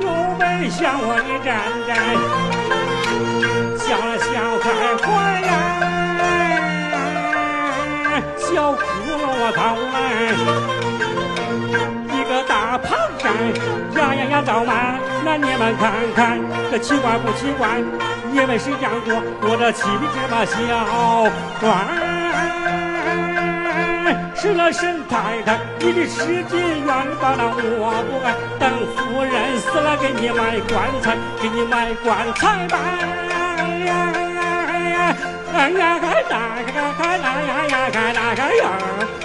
有位像我的站站，笑得笑开怀呀，小窟窿我倒，一个大胖站，呀呀呀倒满，那你们看看这奇怪不奇怪？你们谁见过我这七里这么小官？失了，沈太太，你的世界远大了我不爱。等夫人死了，给你买棺材，给你买棺材吧。哎呀哎呀哎呀，开大开开大呀呀，开大开呀。